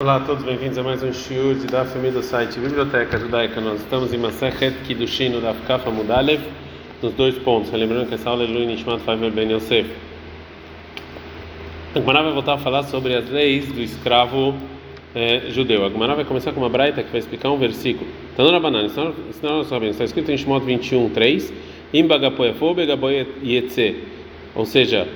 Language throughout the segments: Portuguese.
Olá a todos, bem-vindos a mais um shiur de Daf do site Biblioteca Judaica. Nós estamos em Masechet Kiddushin no Daf Kafa Mudalev, nos dois pontos. Lembrando que essa aula é Lui Nishmat Faimer Ben Yosef. A Gmará vai voltar a falar sobre as leis do escravo eh, judeu. A Gmará vai começar com uma braita que vai explicar um versículo. Então, na banana, senão nós sabemos, está escrito em Shemot 21, 3, Im bagapoefo begaboy yetze. Ou seja,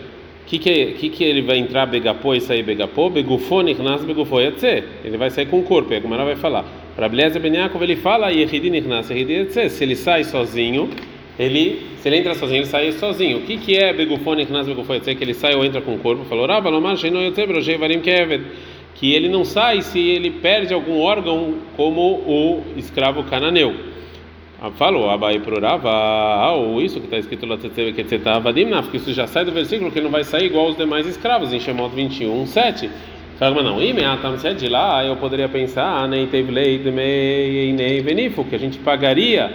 que que, é, que que ele vai entrar begapô e sair begapô? Begufô nichnas begufô yatze. Ele vai sair com o corpo, e a Gemara vai falar. Para Beleza Ben Yaakov ele fala yehidi nichnas yehidi yatze. Se ele sai sozinho, ele se ele entra sozinho, ele sai sozinho. O que que é begufô nichnas begufô yatze? Que ele sai ou entra com o corpo? Falou Rabba lomar sheino yatze brojei varim keved. Que ele não sai se ele perde algum órgão como o escravo cananeu. Falou, Abai prorava, ou isso que está escrito lá, que isso já sai do versículo, que não vai sair igual os demais escravos, em Shemot 21, 7. Fala, mas não, imediatamente se é de lá, eu poderia pensar, nem teve lei de nem venifo, que a gente pagaria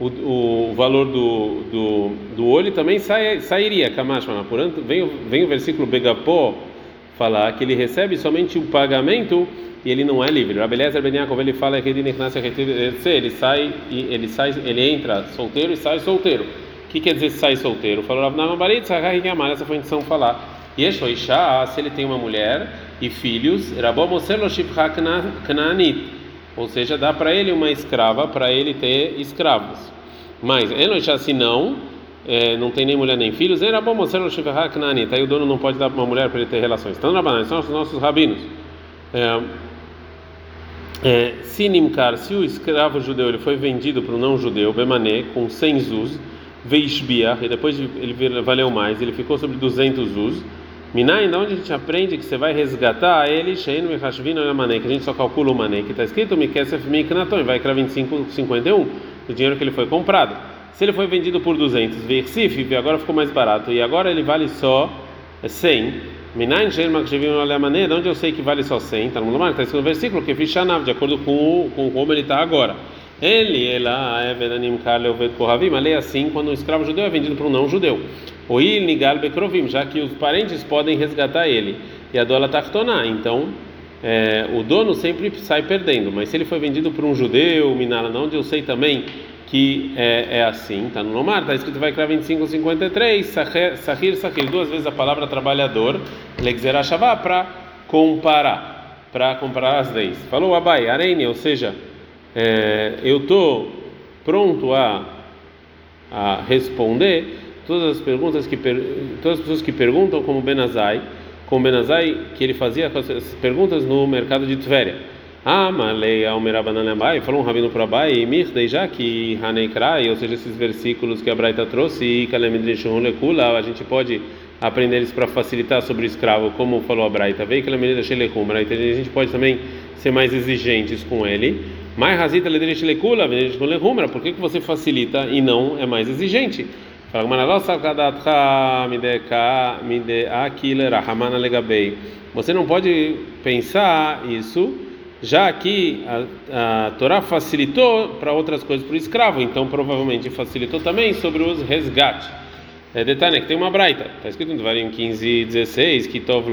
o, o valor do, do, do olho também sai, sairia, Kamashmana. Portanto, vem, vem o versículo Begapó falar que ele recebe somente o pagamento e ele não é livre. Rabbi Eliezer Ben Yaakov ele fala que ele sai e ele sai, ele entra solteiro e sai solteiro. O que quer dizer sai solteiro? Falou Rav Nahman Barit, que amar essa foi a intenção falar. Yesh Isha, se ele tem uma mulher e filhos, ou seja, dá para ele uma escrava para ele ter escravos. Mas Enoisha se não, é, não tem nem mulher nem filhos. Aí o dono não pode dar uma mulher para ele ter relações. Então, Rabanan, são os nossos rabinos. É, é, se se o escravo judeu ele foi vendido para o não judeu, Bemané, com 100 zuz, Veishbia, e depois ele valeu mais, ele ficou sobre 200 zuz, Minai, da onde a gente aprende que você vai resgatar? Ele, Shein Mechashvino Yamané, que a gente só calcula o mané, que está escrito Mikesef Miknaton, vai para 25, 51, o dinheiro que ele foi comprado. Se ele foi vendido por 200, Versif, agora ficou mais barato, e agora ele vale só 100, Minayin Shein Makshivim Olemané, de onde eu sei que vale só 100, está no Lomar, está escrito no versículo, que Fishanav, de acordo com, com como ele está agora. Ele, ela, é Vedanim Kale Oved Kohavim, a lei é assim quando o escravo judeu é vendido para um não judeu. O Il Nigal Bekrovim, já que os parentes podem resgatar ele. E a dola Tachtoná, então é, o dono sempre sai perdendo, mas se ele foi vendido por um judeu, Minala, onde eu sei também que é, é assim, tá no Lomar, tá escrito vai criar 25, 53, Sahir, Sahir, duas vezes a palavra trabalhador, Legzerah Shavá, para comparar, para comparar as leis. Falou Abai, Arene, ou seja, é, eu estou pronto a, a responder todas as perguntas que todas as pessoas que perguntam como Benazai, como Benazai que ele fazia as perguntas no mercado de Tveria. Ah, Malei Almerabananabai, falou um rabino para Abai, Mirdei já que Haneikrai, ou seja, esses versículos que a Braita trouxe, e Kalemidrishun Lekula, a gente pode aprender eles para facilitar sobre o escravo, como falou a Braita, vem Kalemidrishun a gente pode também ser mais exigentes com ele. Mas Razita Ledrish Lekula, por que, que você facilita e não é mais exigente? Fala, Você não pode pensar isso já que a, a Torá facilitou para outras coisas para o escravo, então provavelmente facilitou também sobre os resgates. É detalhe que tem uma braita, está escrito no Varim 15, 16, que Tov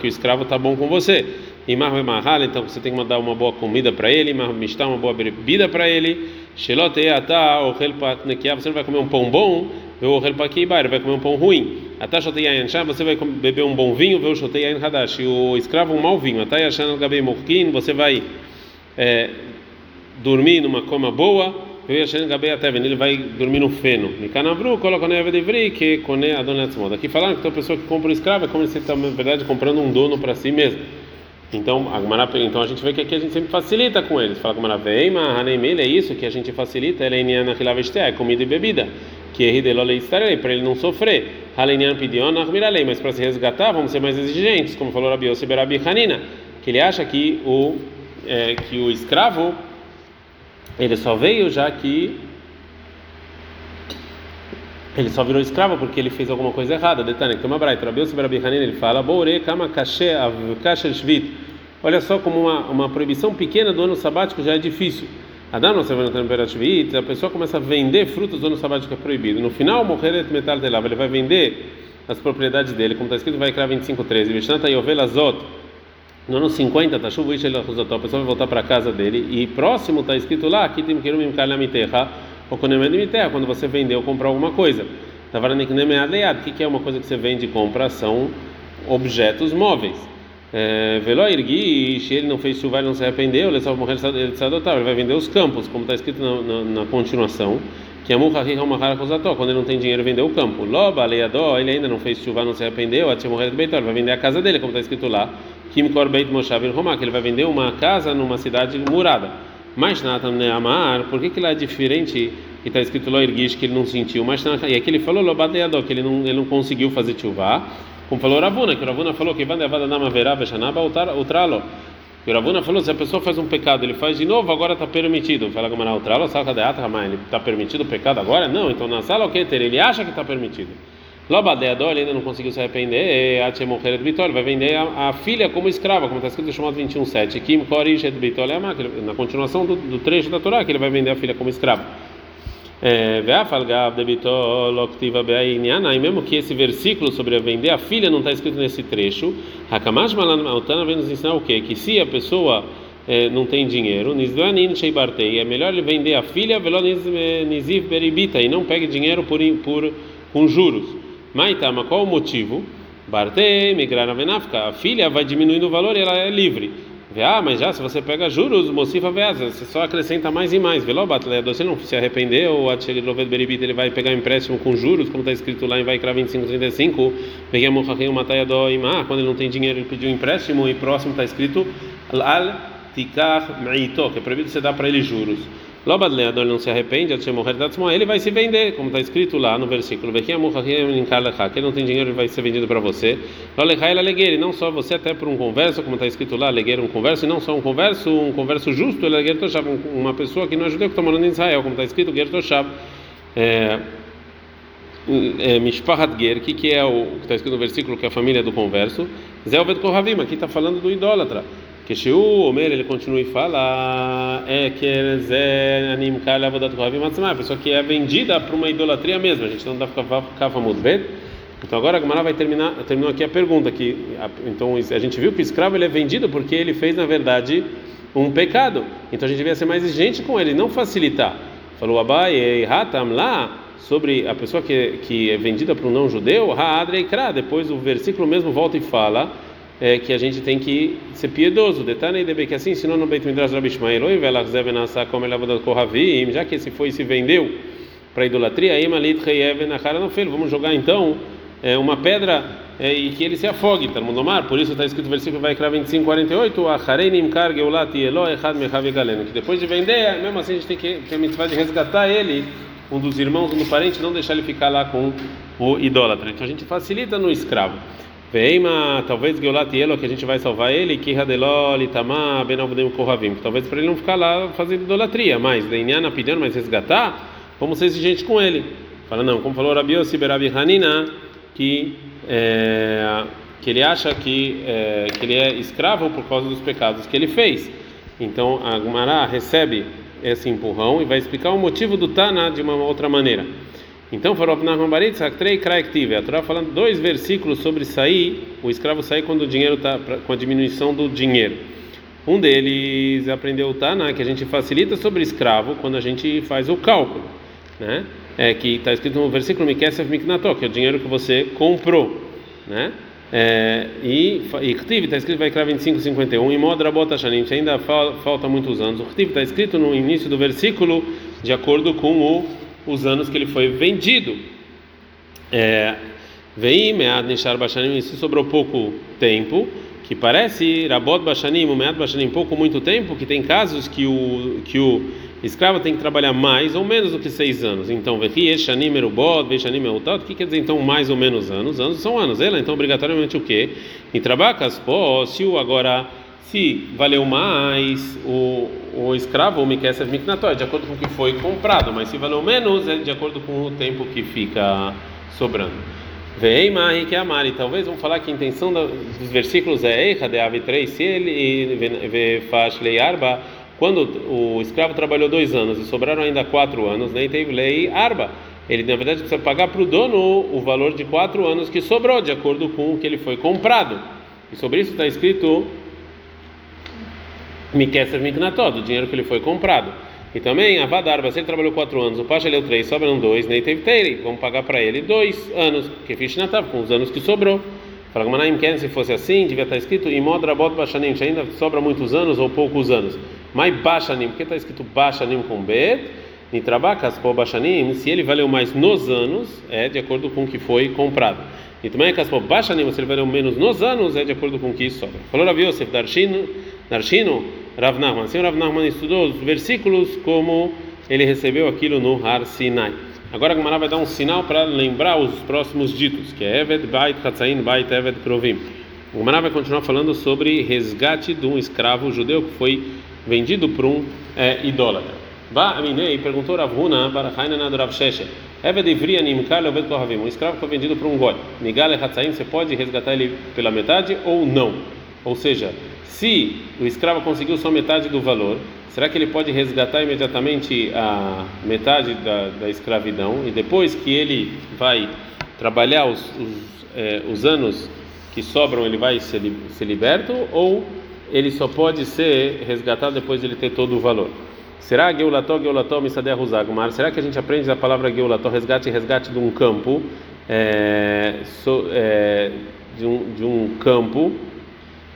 que o escravo está bom com você. Imar Mahal, então você tem que mandar uma boa comida para ele, Imar Mishtar, uma boa bebida para ele. Shelot Eata, Ohel você não vai comer um pão bom, Ohel Pakibar, vai comer um pão ruim. Até você vai beber um bom vinho, ver o Shoteyain Hadash, e o escravo um mau vinho. Até Yashan Gabei Morkin, você vai é, dormir numa cama boa, ver Yashan Gabei até ele vai dormir no feno. Nikanavru, coloca neve de vri, que cone adonatzmod. Aqui falando que a pessoa que compra um escravo é como se está, na verdade, comprando um dono para si mesmo. Então a, Gumara, então a gente vê que aqui a gente sempre facilita com eles. Fala Gumara, Veima, Haneimel, é isso que a gente facilita, ela é comida e bebida que é para ele não sofrer. Halenian pidion lei, mas para se resgatar vamos ser mais exigentes, como falou Rabi Yosef Rabi Hanina, que ele acha que o é, que o escravo ele só veio já que ele só virou escravo porque ele fez alguma coisa errada. Detalhe, uma braita, Rabi Yosef Rabi Hanina, ele fala: "Boure kama kashe avkasher shvit". Olha só como uma uma proibição pequena do ano sabático já é difícil. Adam não vai a pessoa começa a vender frutos do ano sabático é proibido. No final, morrer metal de ele vai vender as propriedades dele, como está escrito, vai criar 25:13. Vishnata no ano 50, tá chuva, a pessoa vai voltar para casa dele e próximo está escrito lá, aqui tem que ou quando você vender ou comprar alguma coisa. O que é uma coisa que você vende e compra? São objetos móveis. É, Velo Irguish, ele não fez chuva e não se arrependeu, ele só morreu ele vai vender os campos, como está escrito na, na, na continuação que é quando ele não tem dinheiro vender o campo. Loba, leiadó, ele ainda não fez chuva, não se arrependeu, a morrer do Beitor, vai vender a casa dele, como está escrito lá. Kim Korbeit Moshav Romá, que ele vai vender uma casa numa cidade murada. Mas Natan Amar, por que, que lá é diferente que está escrito lá Irgish que ele não sentiu? Mas e aqui ele falou Loba leiadó, que ele não, ele não conseguiu fazer chuva. Como falou Ravuna, que Ravuna falou que Utralo. E o Ravuna falou: se a pessoa faz um pecado, ele faz de novo, agora está permitido. Fala na outra saca de atra, ele está permitido o pecado agora? Não, então na sala o que ter? Ele acha que está permitido. Lobadeador, ele ainda não conseguiu se arrepender, Atia Mocher de Bitol, vai vender a, a, filha como escrava, como está escrito no chamado 21.7. Kim Korish de Bitol é a máquina, na continuação do, do trecho da Torá, que ele vai vender a filha como escrava. É, e mesmo que esse versículo sobre vender a filha não está escrito nesse trecho, Hakamash Malanotana vem nos ensinar o quê? Que se a pessoa é, não tem dinheiro, é melhor ele vender a filha Beribita e não pegue dinheiro por, por, com juros. Maitama, qual o motivo? Bartei, Venafka, a filha vai diminuindo o valor e ela é livre. Ah, mas já se você pega juros, Mocifa Veasa, você só acrescenta mais e mais. Velobat, você não se arrependeu, ou Atcheloved Beribit, ele vai pegar empréstimo com juros, como está escrito lá em Vaikra 2535. Peguei a quando ele não tem dinheiro, ele pediu empréstimo, e próximo está escrito Al Tikar Meito, que é proibido você dar para ele juros. Lobadleador não se arrepende, ele vai se vender, como está escrito lá no versículo. Que ele não tem dinheiro, ele vai ser vendido para você. Ele não só você, até por um converso, como está escrito lá, alegueira um converso, e não só um converso, um converso justo, ele é uma pessoa que não é judeu que está morando em Israel, como está escrito, Gertoshav. É, é, Mishpahat Ger, que, que é o que está escrito no versículo, que é a família do converso. Zé Oved Kohavim, aqui está falando do idólatra. Que o Omer ele continua e fala é que é kohavim a pessoa que é vendida para uma idolatria mesmo. A gente não dá para muito bem. Então agora a vai terminar, terminou aqui a pergunta que então a gente viu que o escravo ele é vendido porque ele fez na verdade um pecado. Então a gente devia ser mais exigente com ele, não facilitar. Falou Abai Hatam lá sobre a pessoa que, que é vendida para um não judeu, Ha'adreikra, depois o versículo mesmo volta e fala é, que a gente tem que ser piedoso. Detalhe de que assim ensinou no Beit Midrash Rabi Shmael, oi velachzev nasá como ele kohavim, já que esse foi e se vendeu para idolatria, aí malit reyev nachara no fel. Vamos jogar então é, uma pedra é, e que ele se afogue, tá no mar. Por isso está escrito no versículo vai 25, 48, achareinim kar geulat elo echad mechav galeno. Que depois de vender, mesmo assim a gente tem que ter a mitzvah de resgatar ele, um dos irmãos, um do parente, não deixar ele ficar lá com o idólatra. Então a gente facilita no escravo. Veima, talvez Geulat Yelo, que a gente vai salvar ele, que Itamá, Benavudem Kohavim. Talvez para ele não ficar lá fazendo idolatria, mas Deinana pedindo, mas resgatar, vamos ser exigentes com ele. Fala, não, como falou Rabi Yossi Berabi Hanina, que, é, que ele acha que, é, que ele é escravo por causa dos pecados que ele fez. Então a Gumara recebe esse empurrão e vai explicar o motivo do Tana de uma outra maneira. Então, a Torá falando dois versículos sobre sair, o escravo sair quando o dinheiro está, com a diminuição do dinheiro. Um deles aprendeu o Tana, que a gente facilita sobre escravo quando a gente faz o cálculo, né? É que está escrito no versículo Mikesef Miknato, que é o dinheiro que você comprou, né? É, e Ktiv está escrito vai criar 25, 51 e Modra Bota Shanim, ainda falta muitos anos. O Ktiv está escrito no início do versículo de acordo com o os anos que ele foi vendido. É, vem Mead Nishar Bashanim, isso sobrou pouco tempo, que parece Rabot Bashanim, Mead Bashanim, pouco muito tempo, que tem casos que o, que o escravo tem que trabalhar mais ou menos do que seis anos. Então, Vehi Shanim Erubot, Veshanim Eutat, o que quer dizer então mais ou menos anos? Anos são anos. Ela, então, obrigatoriamente o quê? Em Trabacas, pô, se o agora se valeu mais o, o escravo, o Mikesef Miknató, é de acordo com o que foi comprado, mas se valeu menos, é de acordo com o tempo que fica sobrando. Veima que amari, talvez vamos falar que a intenção dos versículos é Eicha de Ave 3, se ele faz lei arba, quando o escravo trabalhou dois anos e sobraram ainda quatro anos, nem teve lei arba. Ele na verdade precisa pagar para o dono o valor de quatro anos que sobrou, de acordo com o que ele foi comprado. E sobre isso está escrito Mikesser Miknató, do dinheiro que ele foi comprado. E também a Vadarba, se ele trabalhou quatro anos, o Pacha leu três, sobram dois, nem teve Teire, vamos pagar para ele dois anos, que fiz Natav, com os anos que sobrou. Fala que Manaim quer, se fosse assim, devia estar escrito em Modrabot Baixanim, ainda sobra muitos anos ou poucos anos. Mas Baixanim, porque está escrito Baixanim com B, Nitrabacas, Pô Baixanim, se ele valeu mais nos anos, é de acordo com o que foi comprado. E também Caspó Baixanim, se ele valeu menos nos anos, é de acordo com o que sobra. Falou Rav Yosef, Darshino, Darshino, Rav Nachman. Assim Rav Nachman estudou os versículos como ele recebeu aquilo no Har Sinai. Agora a vai dar um sinal para lembrar os próximos ditos, que é Eved Bait Hatzain Bait Eved Krovim. A vai continuar falando sobre resgate de um escravo judeu que foi vendido por um é, idólatra. Ba Aminei perguntou Rav Huna Barachaina Nadorav Sheshe. Eved Ivria Nimkal Eved Kohavim. Um escravo foi vendido por um goi. Nigale Hatzain, você pode resgatar ele pela metade ou não? Ou seja, se o escravo conseguiu só metade do valor, será que ele pode resgatar imediatamente a metade da, da escravidão e depois que ele vai trabalhar os, os, é, os anos que sobram, ele vai ser, ser liberto ou ele só pode ser resgatado depois de ele ter todo o valor? Será Geulató, Geulató, Misadeh Ruzagmar? Será que a gente aprende a palavra Geulató, resgate resgate de um campo, é, so, é, de, um, de um campo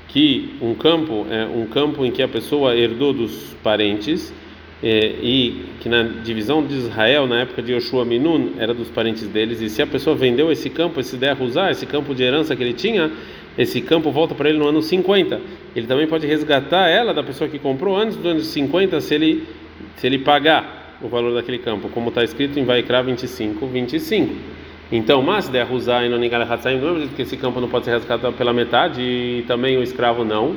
que um campo é um campo em que a pessoa herdou dos parentes é, e que na divisão de Israel na época de Yoshua Minun era dos parentes deles e se a pessoa vendeu esse campo, esse usar esse campo de herança que ele tinha, esse campo volta para ele no ano 50. Ele também pode resgatar ela da pessoa que comprou antes do ano 50 se ele se ele pagar o valor daquele campo, como está escrito em Vaikra 25, 25. Então, mas der usar e não hatzaim, não que esse campo não pode ser resgatado pela metade e também o escravo não.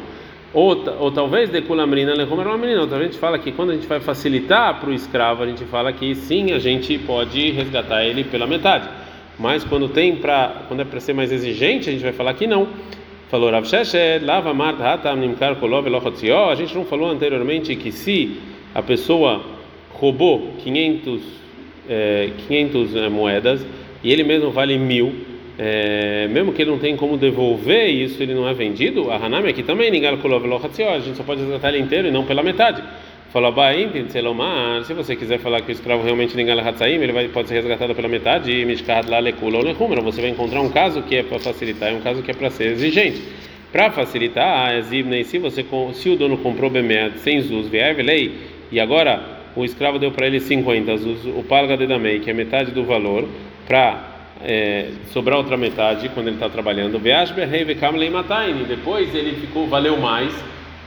Ou, ou talvez de kulamrina lehomer menina. Outra vez a gente fala que quando a gente vai facilitar para o escravo, a gente fala que sim, a gente pode resgatar ele pela metade. Mas quando tem para quando é para ser mais exigente, a gente vai falar que não. Falou Rav lava mart A gente não falou anteriormente que se a pessoa roubou 500 é, 500 é, moedas e ele mesmo vale mil, é, mesmo que ele não tenha como devolver isso, ele não é vendido. A Hanami aqui também, a gente só pode resgatar ele inteiro e não pela metade. Falou, se você quiser falar que o escravo realmente Ningala Hatzaim, ele vai, pode ser resgatado pela metade, e você vai encontrar um caso que é para facilitar, é um caso que é para ser exigente. Para facilitar, a se você se o dono comprou Bemead sem Zuz, lei e agora o escravo deu para ele 50 Zuz, o Palga de Damei, que é metade do valor, para é, sobrar outra metade quando ele está trabalhando. Depois ele ficou, valeu mais.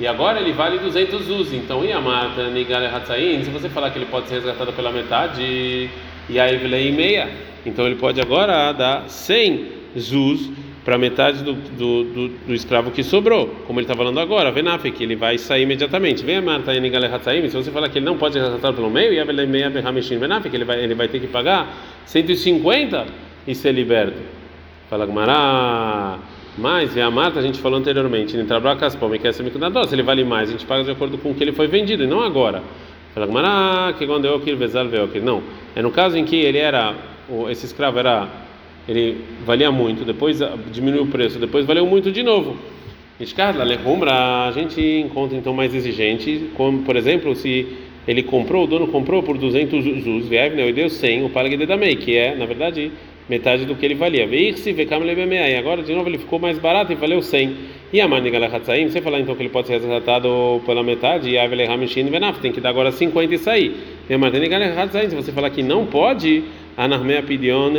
E agora ele vale 200 uz. Então, e a Marta Nigale Hatzain, se você falar que ele pode ser resgatado pela metade, e aí ele meia, então ele pode agora dar 100 zuz para metade do, do, do, do, escravo que sobrou, como ele está falando agora, Venaf, que ele vai sair imediatamente. Vem a Marta se você falar que ele não pode ser resgatado pelo meio, e ele vai, ele vai ter que pagar 150 e ser liberto. Fala Gmará. Mas, a mata a gente falou anteriormente, se ele vale mais, a gente paga de acordo com o que ele foi vendido, e não agora. Fala Gmará, que quando eu quero Não. É no caso em que ele era, esse escravo era, ele valia muito, depois diminuiu o preço, depois valeu muito de novo. A gente encontra então mais exigente, como por exemplo, se ele comprou, o dono comprou por 200 zuz, e deu 100, o palag também, que é, na verdade, metade do que ele valia. Veirse vekam e agora de novo ele ficou mais barato e valeu 100. E a maniga hatzaim, você falar então que ele pode ser resgatado pela metade, e a vele hamishin venaf, tem que dar agora 50 e sair. E a maniga hatzaim, se você falar que não pode, a narmea pidion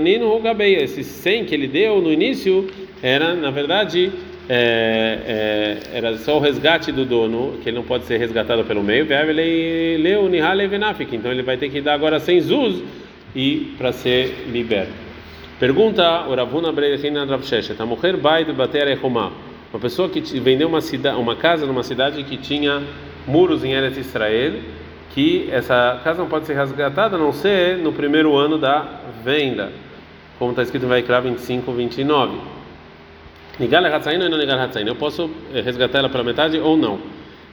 nino rogabeia, esse 100 que ele deu no início era, na verdade, é, é, era só o resgate do dono, que ele não pode ser resgatado pelo meio, então ele vai ter que dar agora 100 zuz e para ser liberto. Pergunta Oravuna Breirina Dravsheshet, a mulher vai bater Uma pessoa que vendeu uma, cidade, uma casa numa cidade que tinha muros em Eretz Israel, que essa casa não pode ser resgatada a não ser no primeiro ano da venda, como está escrito em Vaikra 25, 29. Nigal Hatzain ou não Nigal Hatzain? Eu posso eh, resgatar ela pela metade ou não?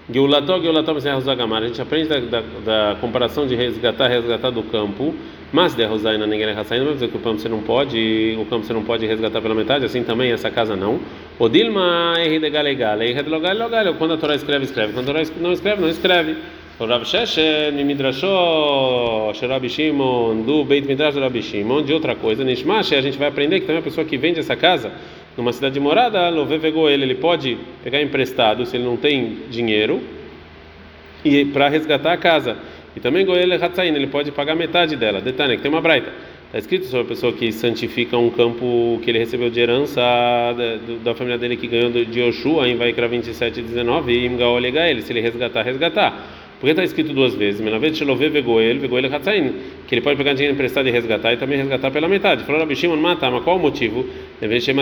Geulató, Geulató, A gente aprende da, da, da, comparação de resgatar, resgatar do campo, mas de Rosaina Nigal Hatzain, vai dizer que o campo você não pode, o campo você não pode resgatar pela metade, assim também essa casa não. O Dilma de galegale, quando a Torá escreve, escreve. Quando a Torá não escreve, não escreve. Rav Sheshe, Midrashó, Sherabi Shimon, do Beit Midrash do Rabi Shimon, de outra coisa, Nishmash, a gente vai aprender que também a pessoa que vende essa casa numa cidade de morada, ele, ele pode pegar emprestado se ele não tem dinheiro e para resgatar a casa. E também Goel Hatzain, ele pode pagar metade dela. Detalhe, que tem uma braita. Está escrito sobre a pessoa que santifica um campo que ele recebeu de herança da, família dele que ganhou de Yoshua, em Vaikra 27 e 19, e Imgaol ele, se ele resgatar, resgatar. Porque está escrito duas vezes, que ele pode pegar dinheiro emprestado e resgatar e também resgatar pela metade. Falou Rabi Shimon, mata, mas qual o motivo? A gente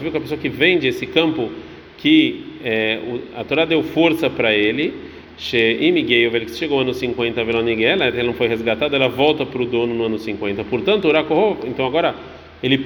viu que a pessoa que vende esse campo, que é, a Torá deu força para ele, que chegou no ano 50, ela não foi resgatada, ela volta para o dono no ano 50. Portanto, então agora ele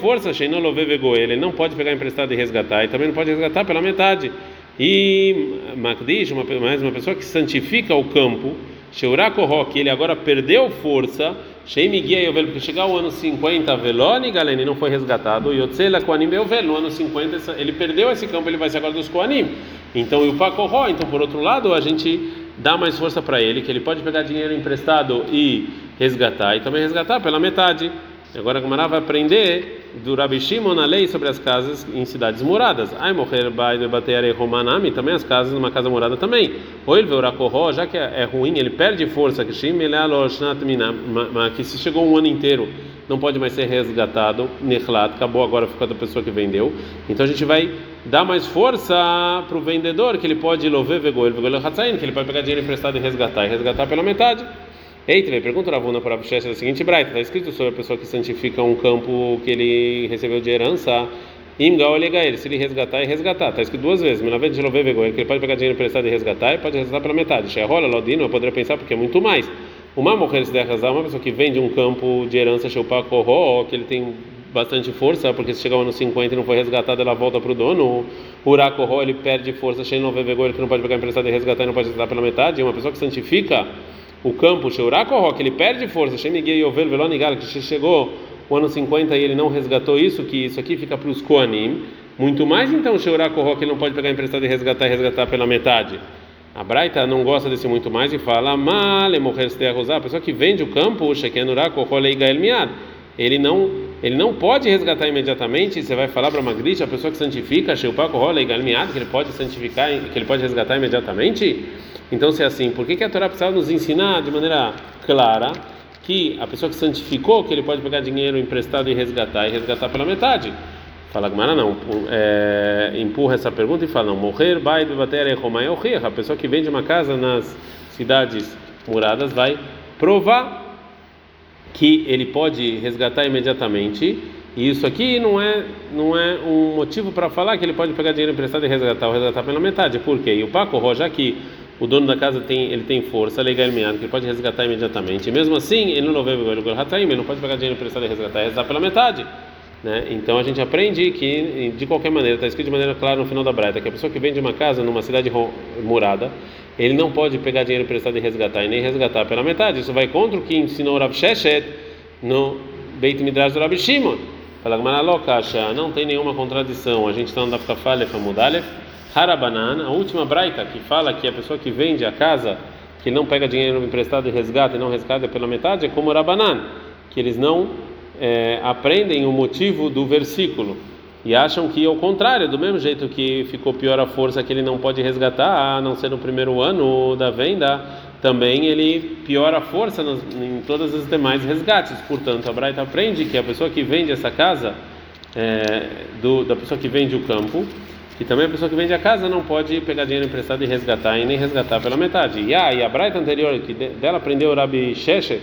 força, ele não pode pegar emprestado e resgatar, e também não pode resgatar pela metade. E Makdish, uma, mais uma pessoa que santifica o campo, Sheurakoho, que ele agora perdeu força, Sheimiguia Yovel, porque chegar o ano 50, Veloni Galeni não foi resgatado, Yotzela Koanim Yovel, no ano 50 ele perdeu esse campo, ele vai ser agora dos Koanim. Então, e o Pakoho, então por outro lado, a gente dá mais força para ele, que ele pode pegar dinheiro emprestado e resgatar, e também resgatar pela metade. Agora a Gamara vai aprender do Rabi Shimon na lei sobre as casas em cidades moradas. Ai, morrer bai debatere romanami, também as casas numa casa morada também. Ou ele já que é ruim, ele perde força, que que se chegou um ano inteiro não pode mais ser resgatado, nechlat, acabou agora ficou da pessoa que vendeu. Então a gente vai dar mais força para o vendedor, que ele pode lover vegoel, vegoel que ele pode pegar dinheiro emprestado e resgatar, e resgatar pela metade. Eita, pergunta Ravuna para Abishés é a seguinte braita, está escrito sobre a pessoa que santifica um campo que ele recebeu de herança, Imgal ele, se ele resgatar e resgatar, está escrito duas vezes, na vez de Lové que ele pode pegar dinheiro emprestado e resgatar e pode resgatar pela metade. Sherola, Lodino, eu poderia pensar porque é muito mais. Uma mulher se der razão, uma pessoa que vende um campo de herança, Sheupa Korro, que ele tem bastante força, porque se chegar ao ano 50 e não foi resgatado, ela volta para o dono. O Urakorro, ele perde força, Shein ele que não pode pegar emprestado e resgatar e não pode resgatar pela metade. Uma pessoa que santifica o campo Sheurakorro, que ele perde força, Shemigei Yovel Velonigal, que chegou o ano 50 e ele não resgatou isso, que isso aqui fica para os Koanim. Muito mais então Sheurakorro, que ele não pode pegar emprestado e resgatar e resgatar pela metade. A Braita não gosta desse muito mais e fala: Male morrer se a pessoa que vende o campo, Shekenurakorro Leigael Miad. Ele não ele não pode resgatar imediatamente, você vai falar para Magrish, a pessoa que santifica, Sheupakorro Leigael Miad, que ele pode santificar, que ele pode resgatar imediatamente? Então, se é assim, por que, que a Torá precisa nos ensinar de maneira clara que a pessoa que santificou, que ele pode pegar dinheiro emprestado e resgatar, e resgatar pela metade? Fala Gmara não, é, empurra essa pergunta e fala não, morrer, vai debater a pessoa que vende uma casa nas cidades muradas vai provar que ele pode resgatar imediatamente. E isso aqui não é não é um motivo para falar que ele pode pegar dinheiro emprestado e resgatar ou resgatar pela metade. Por quê? E o Paco, já que o dono da casa tem ele tem força legal que ele pode resgatar imediatamente. E mesmo assim, ele não vê ele não pode pegar dinheiro emprestado e resgatar, resgatar pela metade. Né? Então a gente aprende que de qualquer maneira está escrito de maneira clara no final da breta que a pessoa que vende uma casa numa cidade murada ele não pode pegar dinheiro emprestado e resgatar e nem resgatar pela metade. Isso vai contra o que ensinou Rav Sheshet no Beit Midrash do Rabi Shimon. Fala não tem nenhuma contradição. A gente está andando para Amudalef Harabanan, a última braita que fala que a pessoa que vende a casa, que não pega dinheiro emprestado e resgata e não resgata pela metade, é como Rabanan, que eles não é, aprendem o motivo do versículo e acham que é o contrário, do mesmo jeito que ficou pior a força que ele não pode resgatar, a não ser no primeiro ano da venda, também ele piora a força nos, em todas as demais resgates. Portanto, a Braita aprende que a pessoa que vende essa casa, é, do, da pessoa que vende o campo, que também a pessoa que vende a casa não pode pegar dinheiro emprestado e resgatar, e nem resgatar pela metade. E, e a Braita anterior, que dela aprendeu o Rabi Sheshe,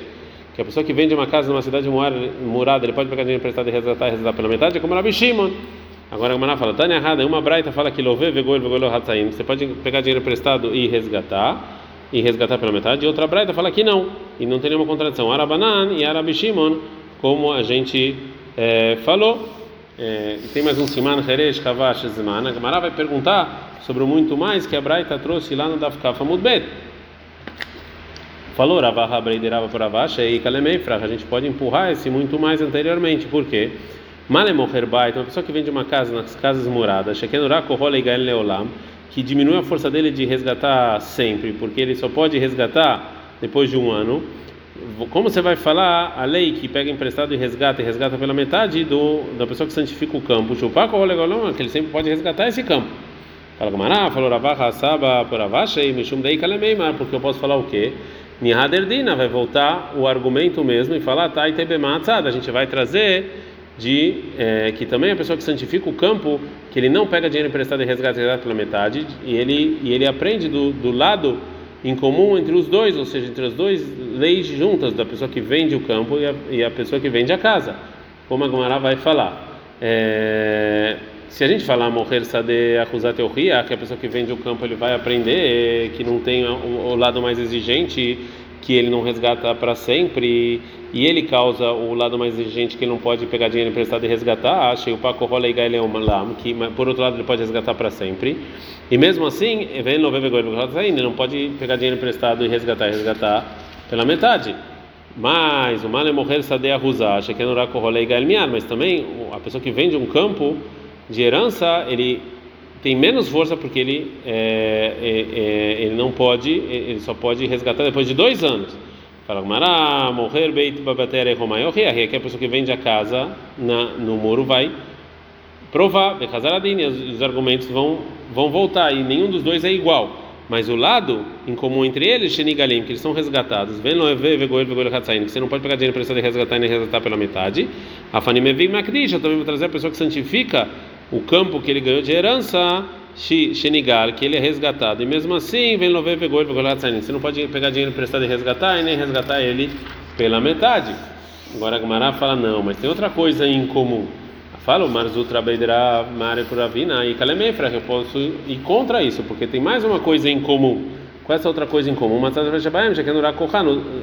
que a pessoa que vende uma casa numa cidade murada, ele pode pegar dinheiro emprestado e resgatar e resgatar pela metade, é como o Rabi Shimon. Agora a Maná fala, Tânia errada, uma Braita fala que love vegol vegol hatzaim, você pode pegar dinheiro emprestado e resgatar, e resgatar pela metade, e outra Braita fala que não, e não tem nenhuma contradição. Arabanan e Arabi Shimon, como a gente é, falou. É, tem mais um Siman Heresh Kavash Zman. A Gemara vai perguntar sobre o muito mais que a Braita trouxe lá no Dafkafa Mudbet. Falou Ravaha Breiderava por Avash e Kalemei A gente pode empurrar esse muito mais anteriormente. Por quê? Malemocher Bait, uma pessoa que vende uma casa nas casas moradas, Leolam, que diminui a força dele de resgatar sempre, porque ele só pode resgatar depois de um ano. Como você vai falar a lei que pega emprestado e resgata e resgata pela metade do da pessoa que santifica o campo? Chupaco que ele sempre pode resgatar esse campo. Fala Gamará, falou Ravacha Saba por Avashei, Mishum Dei Kalemeimar, porque eu posso falar o quê? Nihaderdina vai voltar o argumento mesmo e falar, tá, e a gente vai trazer de é, que também a pessoa que santifica o campo, que ele não pega dinheiro emprestado e resgata, resgata pela metade, e ele, e ele aprende do, do lado em comum entre os dois, ou seja, entre as duas leis juntas, da pessoa que vende o campo e a, e a pessoa que vende a casa, como a Gomara vai falar. É, se a gente falar morrer sade acusar teoria, que a pessoa que vende o campo ele vai aprender que não tem o, o lado mais exigente que ele não resgata para sempre e ele causa o lado mais exigente que ele não pode pegar dinheiro emprestado e resgatar, achei o Paco Rola que por outro lado ele pode resgatar para sempre. E mesmo assim, ele não pode pegar dinheiro emprestado e resgatar e resgatar pela metade. Mas o mal é morrer sade arrusar, achei que é no mas também a pessoa que vende um campo de herança, ele tem menos força porque ele, é, é, é, ele não pode, ele só pode resgatar depois de dois anos. Fala Mará, morrer beit babatere romaioria, que a pessoa que vende a casa na, no muro vai provar, e os argumentos vão, vão voltar, e nenhum dos dois é igual. Mas o lado em comum entre eles, Shenigalim, que eles são resgatados, que você não pode pegar dinheiro emprestado e resgatar nem resgatar pela metade. A Fanimevim Makdish, eu também vou trazer a pessoa que santifica o campo que ele ganhou de herança, Shenigal, que ele é resgatado. E mesmo assim, vem Love pegou ele Você não pode pegar dinheiro emprestado e resgatar, e nem resgatar ele pela metade. Agora a fala, não, mas tem outra coisa em comum. Fala o Marzutra Beidra Mare Puravina e Kalemefra, que eu posso ir contra isso, porque tem mais uma coisa em comum. É essa outra coisa em comum?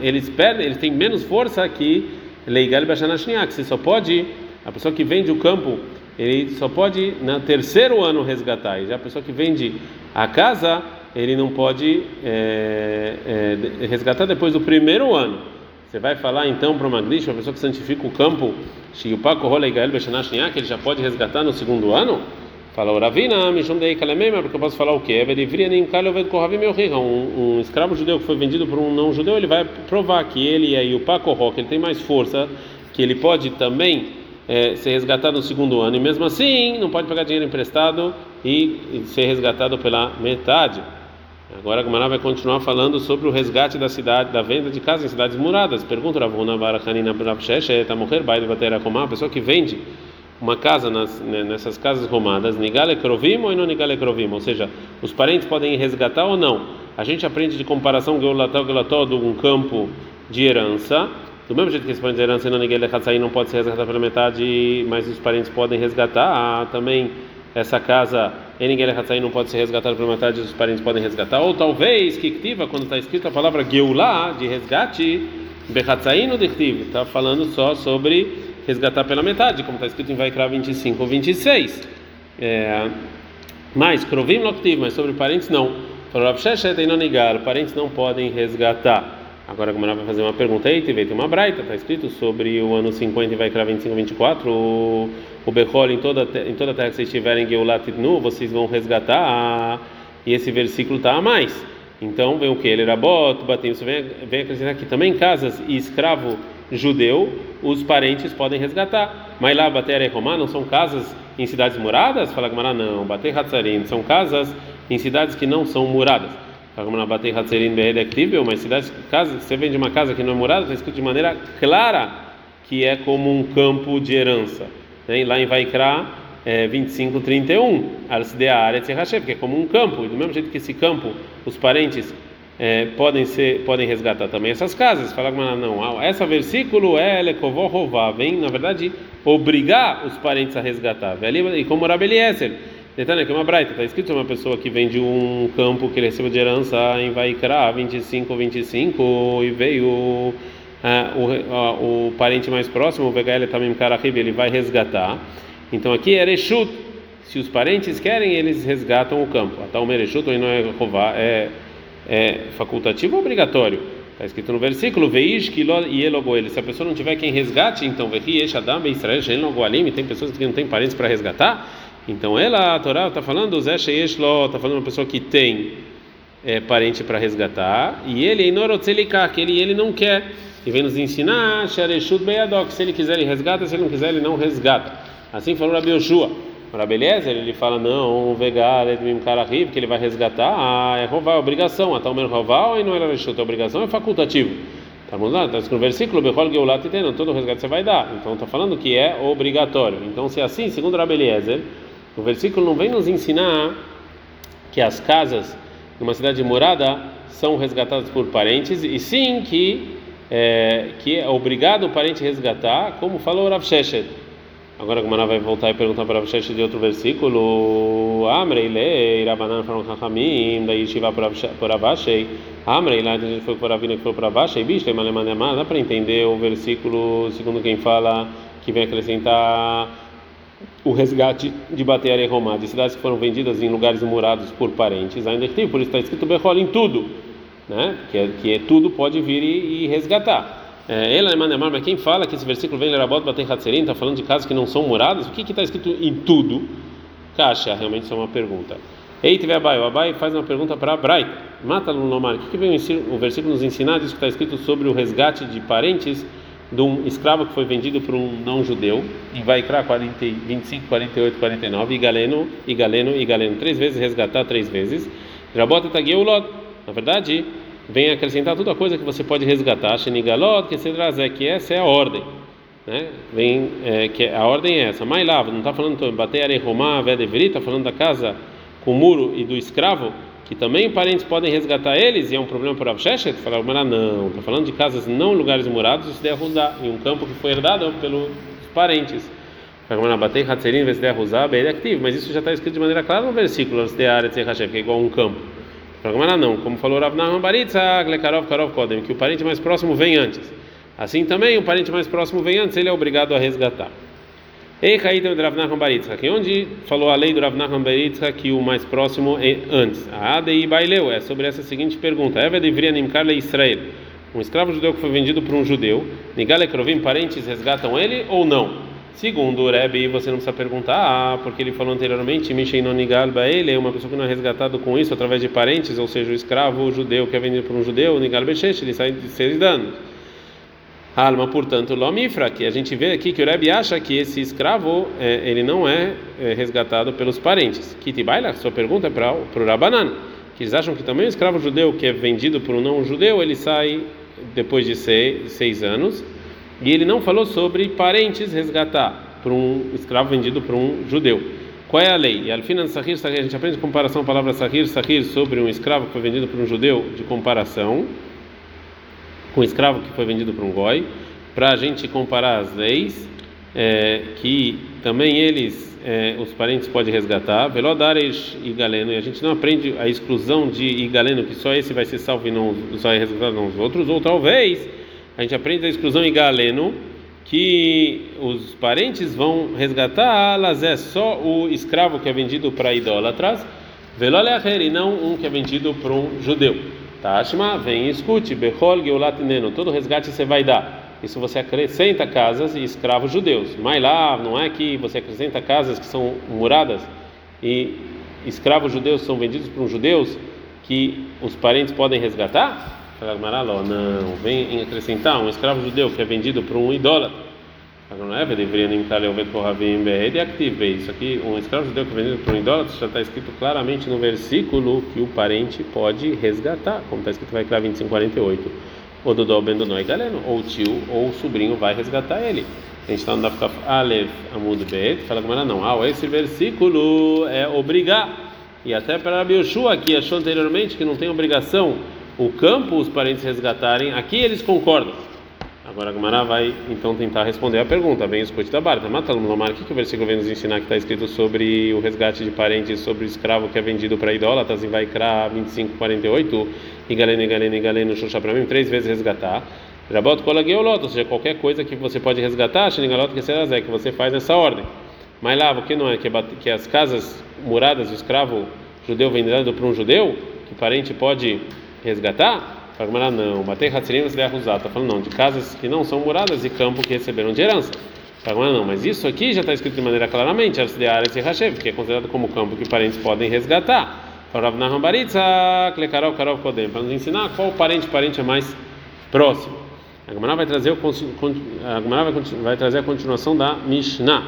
Eles perdem, eles têm menos força que Leigal Bashanashniak. Você só pode, a pessoa que vende o campo ele só pode no terceiro ano resgatar. E já a pessoa que vende a casa, ele não pode é, é, resgatar depois do primeiro ano. Você vai falar então para o Magdish, uma pessoa que santifica o campo, que ele já pode resgatar no segundo ano? Fala, Ravina, Mishum Dei Kalemema, porque eu posso falar o quê? Um, um escravo judeu que foi vendido por um não judeu, ele vai provar que ele e o Pacorro, que ele tem mais força, que ele pode também é, ser resgatado no segundo ano, e mesmo assim não pode pegar dinheiro emprestado e, e ser resgatado pela metade. Agora a Gumara vai continuar falando sobre o resgate da cidade, da venda de casas em cidades muradas. Pergunta Ravuna Barakanina Brapsheshe, Moher Baile Batera Romá, a pessoa que vende uma casa nas, né, nessas casas romadas, Nigale Krovim ou não Nigale Krovim, ou seja, os parentes podem resgatar ou não. A gente aprende de comparação Geulató Geulató de um campo de herança do mesmo jeito que esse parente de herança não pode ser resgatado pela metade, mas os parentes podem resgatar, também essa casa não pode ser resgatada pela metade, os parentes podem resgatar. Ou talvez, que ativa quando está escrito a palavra Geulá, de resgate, Bechatzainu Dechtiv, está falando só sobre resgatar pela metade, como está escrito em Vaikra 25 ou 26. É, mas, Krovim mas sobre parentes não. Parentes não podem resgatar. Agora a Gomara vai fazer uma pergunta aí, tem uma braita, está escrito sobre o ano 50 e vai criar 25 24, o, o Bechol em toda, em toda a terra que vocês estiverem Geulat nu, vocês vão resgatar, e esse versículo está a mais. Então vem o que? Ele era bot, batendo, vem, vem acrescentar aqui também casas e escravo judeu, os parentes podem resgatar. Mas lá, bater e romá não são casas em cidades muradas? Fala Gomara, não, bater hatzarim, são casas em cidades que não são muradas mas cidades, casa, você vende uma casa que não é morada, está escrito de maneira clara que é como um campo de herança. Né? Lá em Vaikra é, 25, 31, porque é como um campo, e do mesmo jeito que esse campo, os parentes é, podem ser podem resgatar também essas casas. Fala não, ah, esse versículo é lekovó vem na verdade obrigar os parentes a resgatar. E como Rabi Detalhe que é uma braita, está escrito uma pessoa que vende um campo que ele recebeu de herança em Vaikra 25, 25 e veio uh, o, uh, o parente mais próximo, o Vegael também Karahib, ele vai resgatar. Então aqui é Reshut, se os parentes querem, eles resgatam o campo. Até o Mereshut, ou não é Rová, é, é facultativo ou obrigatório? Está escrito no versículo: Veish ele. Se a pessoa não tiver quem resgate, então Vehi Adam Israel Shen Tem pessoas que não têm parentes para resgatar. Então ela, a Torá está falando, Zé Sheish Lo, está falando uma pessoa que tem é, parente para resgatar. E ele, Inorotzelika, que ele, ele não quer. E vem nos ensinar, Shareshut. Se ele quiser, ele resgata. Se ele não quiser, ele não resgata. Assim falou Rabi Yoshua. Para beleza, ele fala não, vegar, porque ele vai resgatar, ah, é roubar, é obrigação, até o mesmo roubar e não era rechute, é obrigação, é facultativo. Tá lá, está escrito no versículo, Bechol Geulat todo resgate você vai dar. Então está falando que é obrigatório. Então se é assim, segundo Rabi Eliezer, o versículo não vem nos ensinar que as casas numa cidade de morada são resgatadas por parentes, e sim que é, que é obrigado o parente resgatar, como falou Rav Sheshet Agora a Gumara vai voltar e perguntar para Rav de outro versículo. Amrei lei, Rabanan foram Chachamim, daí Shiva por Abashei. Amrei lá, a gente foi por Avina que foi por Abashei. Bicho, tem. Dá para entender o versículo segundo quem fala que vem acrescentar o resgate de bater e romá, de cidades que foram vendidas em lugares murados por parentes. Ainda que por isso está escrito Bechol em tudo, né? Que é, que é tudo pode vir e, e resgatar. Ela é mas quem fala que esse versículo vem Lerabot Batem Hatzerim, está falando de casas que não são muradas, o que está escrito em tudo? Caixa, realmente isso é uma pergunta. Ei, teve Abai, o Abai faz uma pergunta para Abrai. Mata Lomar, o que, que vem o versículo nos ensinar disso que está escrito sobre o resgate de parentes de um escravo que foi vendido por um não-judeu, em Vaikra 40, 25, 48, 49, e Galeno, e Galeno, e Galeno, três vezes, resgatar três vezes. Rabota Tageulot, na verdade, vem acrescentar toda coisa que você pode resgatar. Shenigalot, que é que essa é a ordem. Né? Vem, é, que a ordem é essa. Lá, não está falando bater arehomá, vedeveri, está falando da casa com o muro e do escravo, que também parentes podem resgatar eles, e é um problema para Avsheshet? Falaram, mas não, está falando de casas não lugares murados, isso deve usar, em um campo que foi herdado pelos parentes. Mas isso já está escrito de maneira clara no versículo, que é igual a um campo. Não, como falou Rav Karov Kodem, que o parente mais próximo vem antes. Assim também, o parente mais próximo vem antes, ele é obrigado a resgatar. Ei, Kaitem Rav Nahman Baritzak, onde falou a lei do Rav Nahman Baritzak que o mais próximo é antes. A Adei Baileu é sobre essa seguinte pergunta: Eva deveria nimkar le Israel. Um escravo judeu que foi vendido por um judeu, Nigale Krovim, parentes resgatam ele ou não? Segundo o Rebbe, você não precisa perguntar, ah, porque ele falou anteriormente, Mishainonigalba, ele é uma pessoa que não é resgatado com isso através de parentes, ou seja, o escravo o judeu que é vendido por um judeu, Nigal Beshesh, ele sai de seis danos. Alma, portanto, Lomifra, que a gente vê aqui que o Rebbe acha que esse escravo é, ele não é, é, resgatado pelos parentes. Kitibaila, sua pergunta é para o Rabanan, que eles acham que também o escravo judeu que é vendido por um não judeu, ele sai depois de seis, seis anos e ele não falou sobre parentes resgatar por um escravo vendido por um judeu. Qual é a lei? E al final sahir, sahir, a gente aprende comparação a palavra sahir, sahir sobre um escravo que foi vendido por um judeu de comparação com escravo que foi vendido por um goi, para a gente comparar as leis é, que também eles é, os parentes podem resgatar, velodares e galeno, e a gente não aprende a exclusão de galeno que só esse vai ser salvo e não só é resgatado não os outros, ou talvez a gente aprende a exclusão em Galeno que os parentes vão resgatar alas é só o escravo que é vendido para idólatras, veloleacher e não um que é vendido para um judeu. Tashma, vem e escute, Behol Geulatineno, todo resgate você vai dar. Isso você acrescenta casas e escravos judeus. Mas lá não é que você acrescenta casas que são muradas e escravos judeus são vendidos para um judeus que os parentes podem resgatar? não, vem acrescentar um escravo judeu que é vendido por um idólatra. É, deveria nem estar activo isso aqui, um escravo judeu que é vendido por um idólatra, já está escrito claramente no versículo que o parente pode resgatar, como está escrito vai criar 2548. O Dodó Bendonoi Galeno, ou o tio ou o sobrinho vai resgatar ele. A gente está no Dafkaf Alev Amud Bet, fala como ela não. Ah, esse versículo é obrigar. E até para Rabi Yoshua, que achou anteriormente que não tem obrigação o campo os parentes resgatarem, aqui eles concordam. Agora a Gamara vai então tentar responder a pergunta. Vem escute da barca. Mata Lomar, o que, o versículo vem nos ensinar que está escrito sobre o resgate de parentes, sobre o escravo que é vendido para idólatras em Vaikra 25, 48, e Galene, Galene, Galene, Xuxa para mim, três vezes resgatar. Rabot cola geolot, ou seja, qualquer coisa que você pode resgatar, Xenigalot que será que você faz nessa ordem. Mas lá, o que não é? Que, é que as casas muradas, o escravo judeu vendido para um judeu, que parente pode resgatar, Fala, não, batei Hatzirim você deve usar. Está falando não, de casas que não são muradas e campo que receberam de herança. Fala, não, mas isso aqui já está escrito de maneira claramente, de Ares e Hashev, que é considerado como campo que parentes podem resgatar. Para nos ensinar qual parente parente é mais próximo. A Gemara vai trazer, a, vai, trazer a continuação da Mishnah.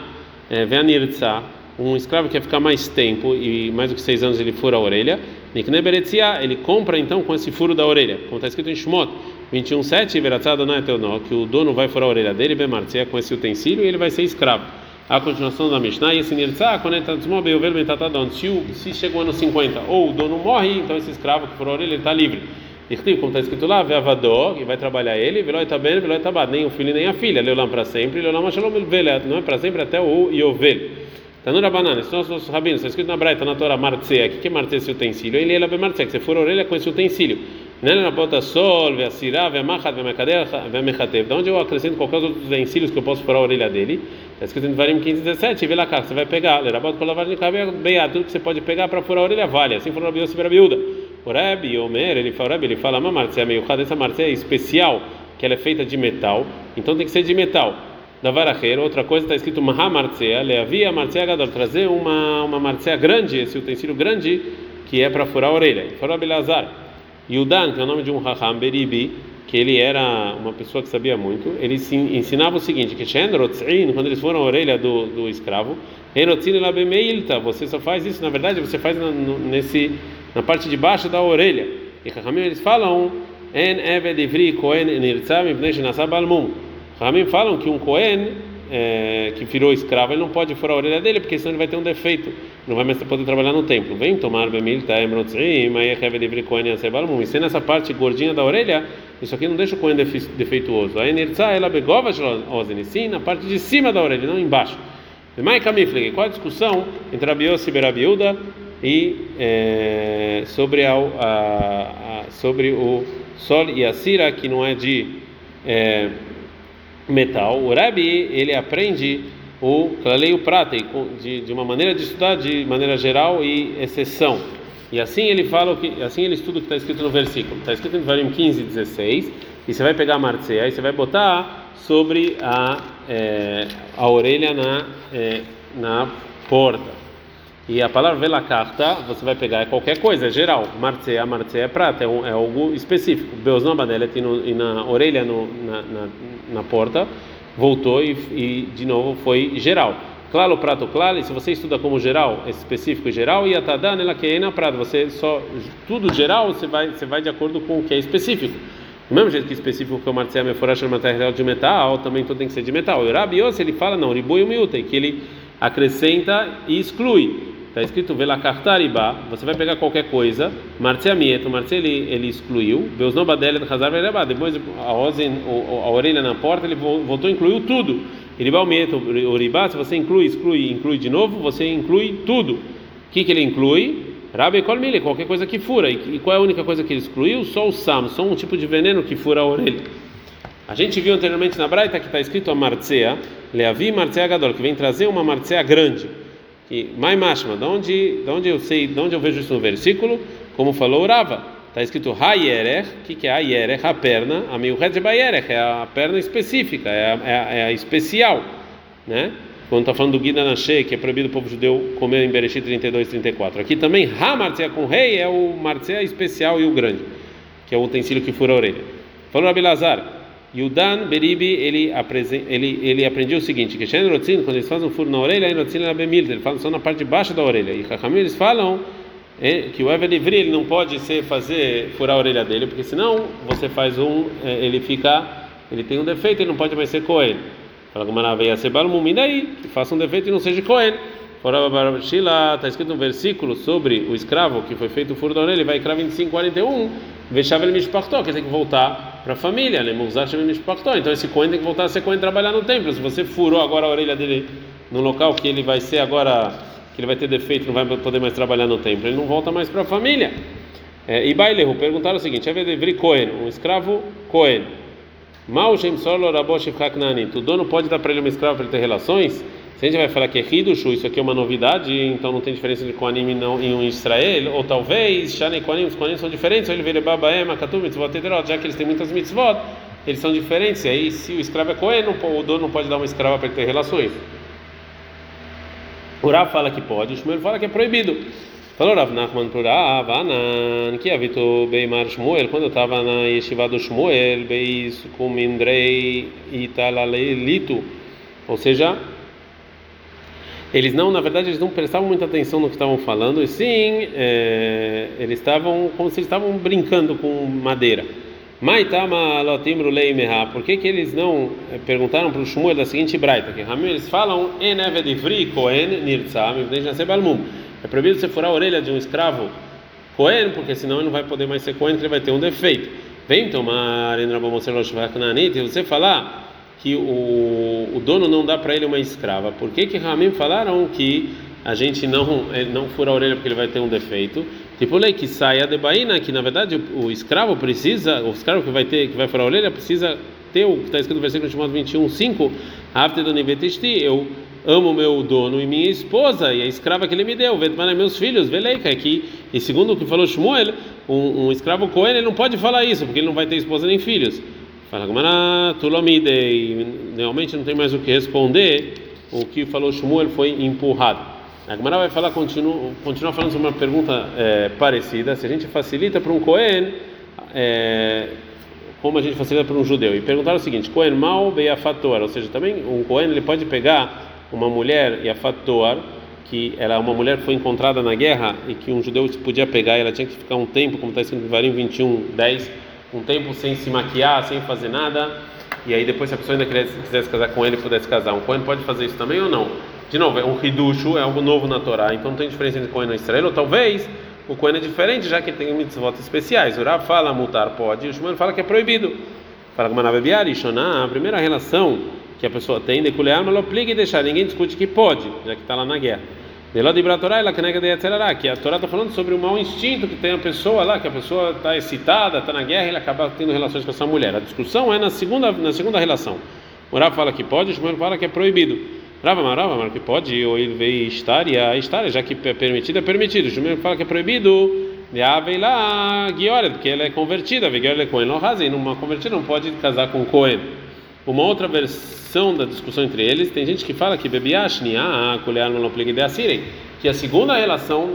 É, Veanirtza, um escravo que quer ficar mais tempo e mais do que seis anos ele fura a orelha. Ele compra então com esse furo da orelha, como está escrito em Shmot 21.7, Veratzada não é que o dono vai furar a orelha dele, Bemartzia com esse utensílio e ele vai ser escravo. A continuação da Mishnah, e esse Nirtzah, quando ele está se, chegou ano 50 ou o dono morre, então esse escravo que furou a orelha está livre. Como está escrito lá, Veavadó, que vai trabalhar ele, Veloi Taben, Veloi Tabat, nem o filho nem a filha, Leulam para sempre, Leulam Shalom não é para sempre até o Yovel. Tanura banana, esses são os rabinos, está escrito na Braita, na Torá, Martzea, o que é Martzea esse utensílio? Ele é Martzea, que você for a orelha com esse utensílio. Nela ponta sol, ve asirá, ve amachat, ve mekadev, ve mechatev. Da onde eu acrescento qualquer outro utensílios que eu posso furar a orelha dele? Está escrito em Varim 15, 17, vê lá cá, você vai pegar, lerabot kolavar de cabelo, beia, tudo que você pode pegar para furar a orelha vale. Assim falou Rabi Yossi Rabiúda. O Rebbe, Omer, ele fala, ele fala, uma Martzea meio essa Martzea é especial, que ela é feita de metal, então tem que ser de metal da varacheira. Outra coisa está escrito Maha Martzea, Leavia Martzea Gadol, trazer uma, uma Martzea grande, esse utensílio grande, que é para furar a orelha. Fora Belazar. Yudan, que é o nome de um Raham Beribi, que ele era uma pessoa que sabia muito, ele ensinava o seguinte: que quando eles foram a orelha do, do escravo, você só faz isso, na verdade, você faz na, nesse, na parte de baixo da orelha. E eles falam: En Eved Ivri Kohen Nirtzam Ibnei Shenasab Almum. Ramim falam que um Cohen é, que virou escravo, ele não pode furar a orelha dele, porque senão ele vai ter um defeito, não vai mais poder trabalhar no templo. Vem tomar bemilta, emrotzim, aí é livre Cohen e E sendo essa parte gordinha da orelha, isso aqui não deixa o Cohen defeituoso. A enertza, ela begova ozen, sim, na parte de cima da orelha, não embaixo. Mai Kamifleg, qual a discussão entre Rabiose e Berabiúda e é, sobre, a, a, a, sobre o sol e a sira, que não é de. É, metal. O Rebbe ele aprende o Klalei Prata de, de uma maneira de estudar de maneira geral e exceção. E assim ele fala que assim ele estuda o que está escrito no versículo. Está escrito em Varim 15, 16. E você vai pegar a marcea e você vai botar sobre a, é, a orelha na, é, na porta. E a palavra velakarta, você vai pegar é qualquer coisa, é geral. Marcea, marcea é prata, é, um, é algo específico. Beosnamba dela e na orelha, no, na, na, na, porta, voltou e, e, de novo foi geral. Claro, prato claro, e se você estuda como geral, é específico e geral, e a tada nela que é na prata, você só tudo geral, você vai você vai de acordo com o que é específico. Do mesmo jeito que específico que o marcea meforash material de metal, também tudo tem que ser de metal. E o Rabi ele fala não, ribui o que ele acrescenta e exclui. Está escrito velakartariba, você vai pegar qualquer coisa, marcia mieto, marcia ele, ele excluiu, Deus não badele de hazar depois a, ozen, a orelha na porta, ele voltou e incluiu tudo. Iribá o mieto, o ribá, se você inclui, exclui, inclui de novo, você inclui tudo. O que, que ele inclui? Rabi kolmile, qualquer coisa que fura. E, qual é a única coisa que ele excluiu? Só o sam, só um tipo de veneno que fura a orelha. A gente viu anteriormente na Braita que está escrito a marcea, leavi marcea gadol, que vem trazer uma marcea grande que mai mashma, de onde, de onde eu sei, de onde eu vejo isso no versículo, como falou Rava, está escrito Hayerech, que, que é Hayerech? A perna, a miuchet Bayerech, é a perna específica, é a, é a, é a especial, né? Quando está falando do Guida Nashe, que é proibido o povo judeu comer em Bereshit 32 34. Aqui também, Ha com rei é o Martzea especial e o grande, que é o utensílio que fura a orelha. Falou Abilazar, Yudan Beribi ele, ele, ele o seguinte: que quando eles fazem um furo na orelha, eles falam só na parte de baixo da orelha. E Chachamim eles falam é, que o Evel Livri ele não pode ser fazer furar a orelha dele, porque senão você faz um, é, ele fica, ele tem um defeito, ele não pode mais ser Cohen. Fala como veio ser Balmum, e daí? Que faça um defeito e não seja Cohen. Está escrito um versículo sobre o escravo que foi feito o furo da orelha, vai escravo 25, 41. Vexava ele mishpachto, que tem que voltar para a família, né? Então esse Cohen tem que voltar a ser Cohen trabalhar no templo. Se você furou agora a orelha dele no local que ele vai ser agora, que ele vai ter defeito, não vai poder mais trabalhar no templo, ele não volta mais para a família. É, e Bailehu perguntaram o seguinte: Evedevri Cohen, um escravo Cohen. Mal Shem Solo O dono pode dar para ele uma escrava para ele ter relações? Se a gente vai falar que é Hidushu, isso aqui é uma novidade, então não tem diferença entre Koanim e, não, e um Israel, ou talvez, Shane Koanim, os Koanim são diferentes, ou ele vira Babaem, Akatum, Mitzvot, Tederot, já que eles têm muitas mitzvot, eles são diferentes, e aí se o escravo é Kohen, o dono não pode dar uma escrava para ter relações. O Rav fala que pode, o Shmuel fala que é proibido. Falou Rav Nachman para Rav, Anan, que habitou Beimar Shmuel, quando eu estava na yeshiva do Shmuel, Beis Kumindrei Italalelito, ou seja, eles não, na verdade, eles não prestavam muita atenção no que estavam falando, e sim, é, eles estavam como se eles estavam brincando com madeira. Maitama lotimru leimeha. Por que que eles não eh, perguntaram para o Shmuel da seguinte braita? Que Ramim eles falam enevedivri kohen nirtzam É proibido você furar a orelha de um escravo kohen, porque senão ele não vai poder mais ser kohen, ele vai ter um defeito. Vem tomar e você falar que o, o dono não dá para ele uma escrava. Por que que Ramim falaram que a gente não eh, não fura a orelha porque ele vai ter um defeito? Tipo lei que saia de baina, que na verdade o, o, escravo precisa, o escravo que vai ter, que vai furar a orelha, precisa ter o que está escrito no versículo chamado 21, 5, eu amo meu dono e minha esposa e a escrava que ele me deu, Vetmana meus filhos, Veleika aqui. E segundo o que falou Shmuel, um, um escravo Cohen, ele não pode falar isso, porque ele não vai ter esposa nem filhos. Fala, Gamara, Tulomide, realmente não tem mais o que responder. O que falou Shmuel foi empurrado. A Gemara vai falar, continua, continua falando sobre uma pergunta é, parecida. Se a gente facilita para um Cohen, é, como a gente facilita para um judeu? E perguntaram o seguinte: Cohen mal beyafator, ou seja, também um Cohen ele pode pegar uma mulher e yafator, que ela uma mulher que foi encontrada na guerra e que um judeu podia pegar, e ela tinha que ficar um tempo, como está escrito em Varim 21, 10, um tempo sem se maquiar, sem fazer nada. E aí depois, se a pessoa ainda quisesse casar com ele, pudesse casar. Um Cohen pode fazer isso também ou não? De novo, é um Hidushu, é algo novo na Torá, então não tem diferença entre Cohen e Israel, ou talvez o Cohen é diferente, já que ele tem mitzvot especiais. O Rav fala mutar pode, e o Shmuel fala que é proibido. Fala que Manabebiari, Shoná, a primeira relação que a pessoa tem, de culear, mas obriga e deixar, ninguém discute que pode, já que está lá na guerra. Que a Torá está falando sobre o mau instinto que tem a pessoa lá, que a pessoa está excitada, está na guerra e ele acaba tendo relações com essa mulher. A discussão é na segunda, na segunda relação. O Rav fala que pode, o Shmuel fala que é proibido. Rava Marava, mas que pode, ou ele veio estar e a estar, já que é permitido, é permitido. O Jumel fala que é proibido. E lá, Guiora, porque ela é convertida, Guiora é Cohen, não razem, numa convertida não pode casar com Cohen. Uma outra versão da discussão entre eles, tem gente que fala que Bebiashni, ah, Kulear não de Assirem, que a segunda relação,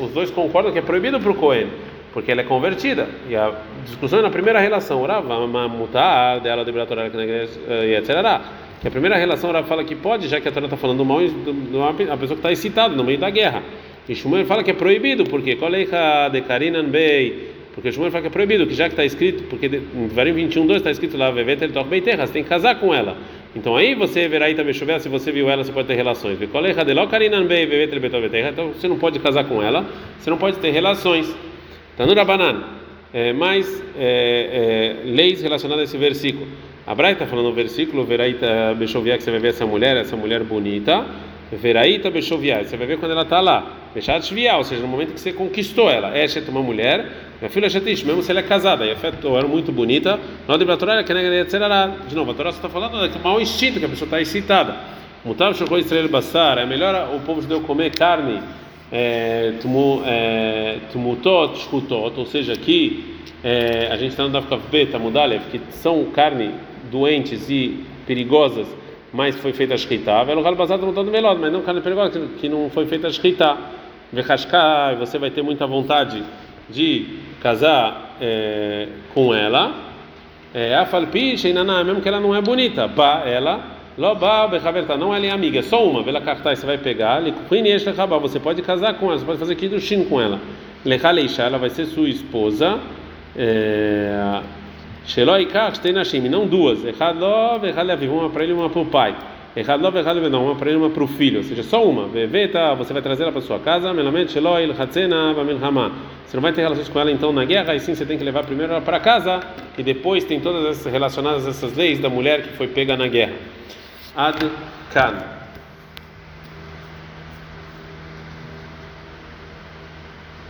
os dois concordam que é proibido para o Cohen, porque ela é convertida. E a discussão é na primeira relação, Rava, Mutar, dela, Debratorá, e etc que a primeira relação ela fala que pode, já que a Torá está falando mal de uma pessoa que está excitada no meio da guerra. E Shmuel fala que é proibido, porque Koleika de Karinan Bey, porque Shmuel fala que é proibido, que já que está escrito, porque em Varim 21, 2 está escrito lá, Vevet el Toch Beiterra, você tem que casar com ela. Então aí você verá aí também chover, se você viu ela, você pode ter relações. Então você não pode casar com ela, você não pode ter relações. Tanura Banan, é, mais é, é, leis relacionadas a esse versículo. A Braita está falando no versículo, Veraita Bechovia, que você vai ver essa mulher, essa mulher bonita. Veraita Bechovia, você vai ver quando ela está lá. Bechat Shvia, ou seja, no momento que você conquistou ela. Eshet, uma mulher. Minha filha Shetish, mesmo se ela é casada. E a Feto era muito bonita. Hora de que De novo, a Torá está falando do mau instinto, que a pessoa está excitada. Mutav Shokoi Israel Bassar, é melhor o povo judeu comer carne. É, tumutot, shkutot, ou seja, aqui é, a gente está no Dafkav Bet, Mudalev, que são carne doentes e perigosas, mas foi feita a shkita, velo halbazado montando melod, mas não carne perigosa que não foi feita a shkita. Vechashka, você vai ter muita vontade de casar é, com ela. É, a falpi, mesmo que ela não é bonita, ba ela Loba bechaverta, não ela é amiga, é só uma. Vela cartai, você vai pegar. Você pode casar com ela, você pode fazer kiddushin com ela. Lechaleisha, ela vai ser sua esposa. É, Sheloi kach tem nashim, não duas. Echad lov, echad leviv, uma para ele e uma para o pai. Echad lov, echad leviv, não, uma para ele e uma para o filho. Ou seja, só uma. Veveta, você vai trazer ela para sua casa. Melamente, sheloi, ilhatzena, vamilhama. Você não vai ter relações com ela então na guerra, e sim você tem que levar primeiro ela para casa. E depois tem todas essas relacionadas a essas leis da mulher que foi pega na guerra. Ad Kan.